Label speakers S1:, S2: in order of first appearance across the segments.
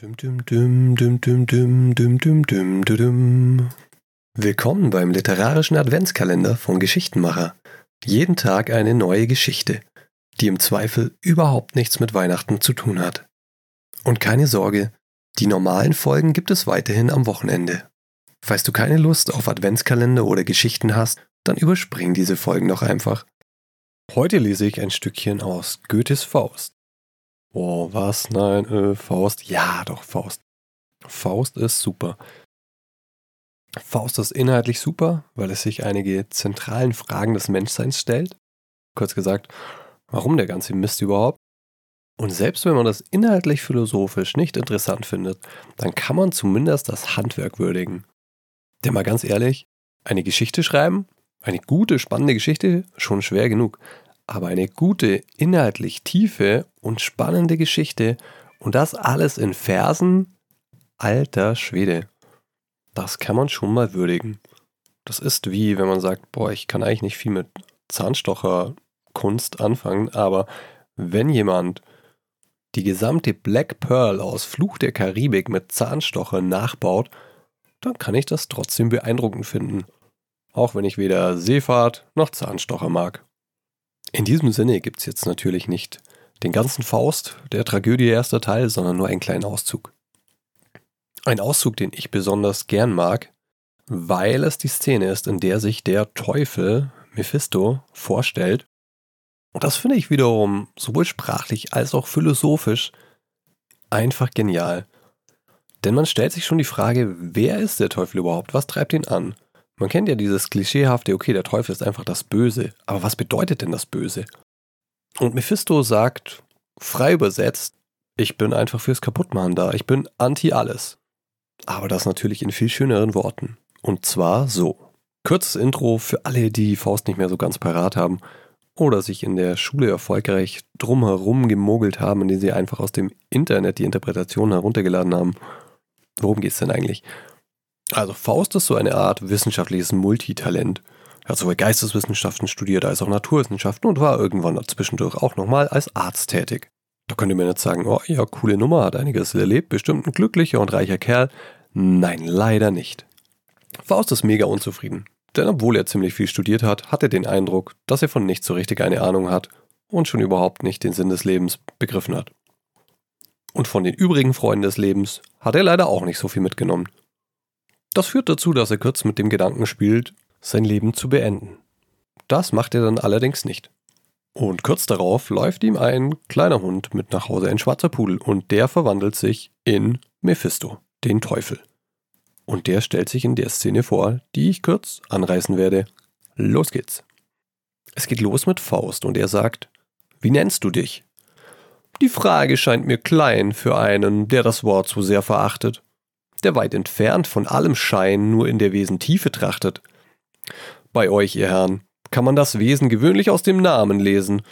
S1: Dum, dum, dum, dum, dum, dum, dum, dum, dum, dum. Willkommen beim literarischen Adventskalender von Geschichtenmacher. Jeden Tag eine neue Geschichte, die im Zweifel überhaupt nichts mit Weihnachten zu tun hat. Und keine Sorge, die normalen Folgen gibt es weiterhin am Wochenende. Falls du keine Lust auf Adventskalender oder Geschichten hast, dann überspring diese Folgen doch einfach. Heute lese ich ein Stückchen aus Goethes Faust. Oh, was? Nein, äh, Faust. Ja, doch, Faust. Faust ist super. Faust ist inhaltlich super, weil es sich einige zentralen Fragen des Menschseins stellt. Kurz gesagt, warum der ganze Mist überhaupt? Und selbst wenn man das inhaltlich philosophisch nicht interessant findet, dann kann man zumindest das Handwerk würdigen. Denn mal ganz ehrlich, eine Geschichte schreiben, eine gute, spannende Geschichte, schon schwer genug aber eine gute, inhaltlich tiefe und spannende Geschichte und das alles in Versen, alter Schwede. Das kann man schon mal würdigen. Das ist wie, wenn man sagt, boah, ich kann eigentlich nicht viel mit Zahnstocherkunst anfangen, aber wenn jemand die gesamte Black Pearl aus Fluch der Karibik mit Zahnstocher nachbaut, dann kann ich das trotzdem beeindruckend finden. Auch wenn ich weder Seefahrt noch Zahnstocher mag. In diesem Sinne gibt es jetzt natürlich nicht den ganzen Faust der Tragödie erster Teil, sondern nur einen kleinen Auszug. Ein Auszug, den ich besonders gern mag, weil es die Szene ist, in der sich der Teufel Mephisto vorstellt. Und das finde ich wiederum sowohl sprachlich als auch philosophisch einfach genial. Denn man stellt sich schon die Frage, wer ist der Teufel überhaupt? Was treibt ihn an? Man kennt ja dieses klischeehafte, okay, der Teufel ist einfach das Böse. Aber was bedeutet denn das Böse? Und Mephisto sagt, frei übersetzt, ich bin einfach fürs Kaputtmachen da. Ich bin anti alles. Aber das natürlich in viel schöneren Worten. Und zwar so. Kurzes Intro für alle, die Faust nicht mehr so ganz parat haben oder sich in der Schule erfolgreich drumherum gemogelt haben, indem sie einfach aus dem Internet die Interpretation heruntergeladen haben. Worum geht es denn eigentlich? Also Faust ist so eine Art wissenschaftliches Multitalent. Er hat sowohl Geisteswissenschaften studiert als auch Naturwissenschaften und war irgendwann zwischendurch auch nochmal als Arzt tätig. Da könnte man jetzt sagen, oh ja, coole Nummer, hat einiges erlebt, bestimmt ein glücklicher und reicher Kerl. Nein, leider nicht. Faust ist mega unzufrieden. Denn obwohl er ziemlich viel studiert hat, hat er den Eindruck, dass er von nichts so richtig eine Ahnung hat und schon überhaupt nicht den Sinn des Lebens begriffen hat. Und von den übrigen Freunden des Lebens hat er leider auch nicht so viel mitgenommen. Das führt dazu, dass er kurz mit dem Gedanken spielt, sein Leben zu beenden. Das macht er dann allerdings nicht. Und kurz darauf läuft ihm ein kleiner Hund mit nach Hause, ein schwarzer Pudel, und der verwandelt sich in Mephisto, den Teufel. Und der stellt sich in der Szene vor, die ich kurz anreißen werde. Los geht's. Es geht los mit Faust und er sagt, wie nennst du dich? Die Frage scheint mir klein für einen, der das Wort so sehr verachtet der weit entfernt von allem Schein nur in der Wesentiefe trachtet. Bei euch, ihr Herren, kann man das Wesen gewöhnlich aus dem Namen lesen,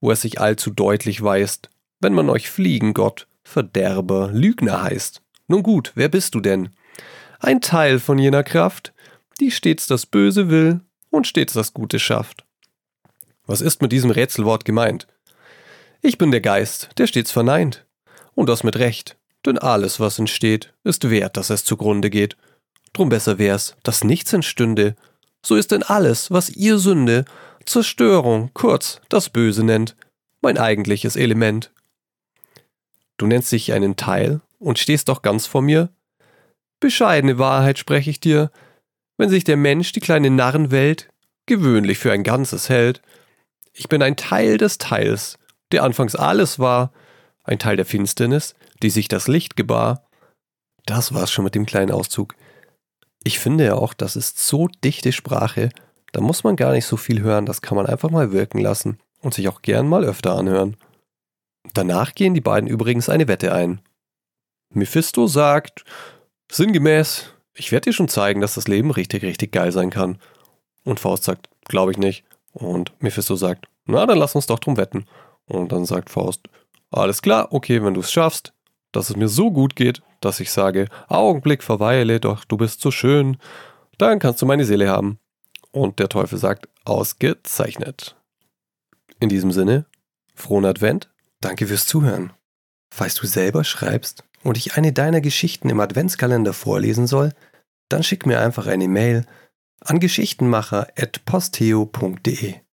S1: wo es sich allzu deutlich weist, wenn man euch Fliegengott, Verderber, Lügner heißt. Nun gut, wer bist du denn? Ein Teil von jener Kraft, die stets das Böse will und stets das Gute schafft. Was ist mit diesem Rätselwort gemeint? Ich bin der Geist, der stets verneint. Und das mit Recht. Denn alles, was entsteht, ist wert, dass es zugrunde geht. Drum besser wär's, dass nichts entstünde. So ist denn alles, was ihr Sünde, Zerstörung, kurz das Böse nennt, mein eigentliches Element. Du nennst dich einen Teil und stehst doch ganz vor mir? Bescheidene Wahrheit spreche ich dir, wenn sich der Mensch die kleine Narrenwelt gewöhnlich für ein Ganzes hält. Ich bin ein Teil des Teils, der anfangs alles war, ein Teil der Finsternis, die sich das Licht gebar. Das war's schon mit dem kleinen Auszug. Ich finde ja auch, das ist so dichte Sprache, da muss man gar nicht so viel hören, das kann man einfach mal wirken lassen und sich auch gern mal öfter anhören. Danach gehen die beiden übrigens eine Wette ein. Mephisto sagt, sinngemäß, ich werde dir schon zeigen, dass das Leben richtig, richtig geil sein kann. Und Faust sagt, glaube ich nicht. Und Mephisto sagt, na, dann lass uns doch drum wetten. Und dann sagt Faust, alles klar, okay, wenn du es schaffst, dass es mir so gut geht, dass ich sage, Augenblick verweile, doch du bist so schön, dann kannst du meine Seele haben. Und der Teufel sagt, ausgezeichnet. In diesem Sinne, frohen Advent, danke fürs Zuhören. Falls du selber schreibst und ich eine deiner Geschichten im Adventskalender vorlesen soll, dann schick mir einfach eine Mail an geschichtenmacher.posteo.de.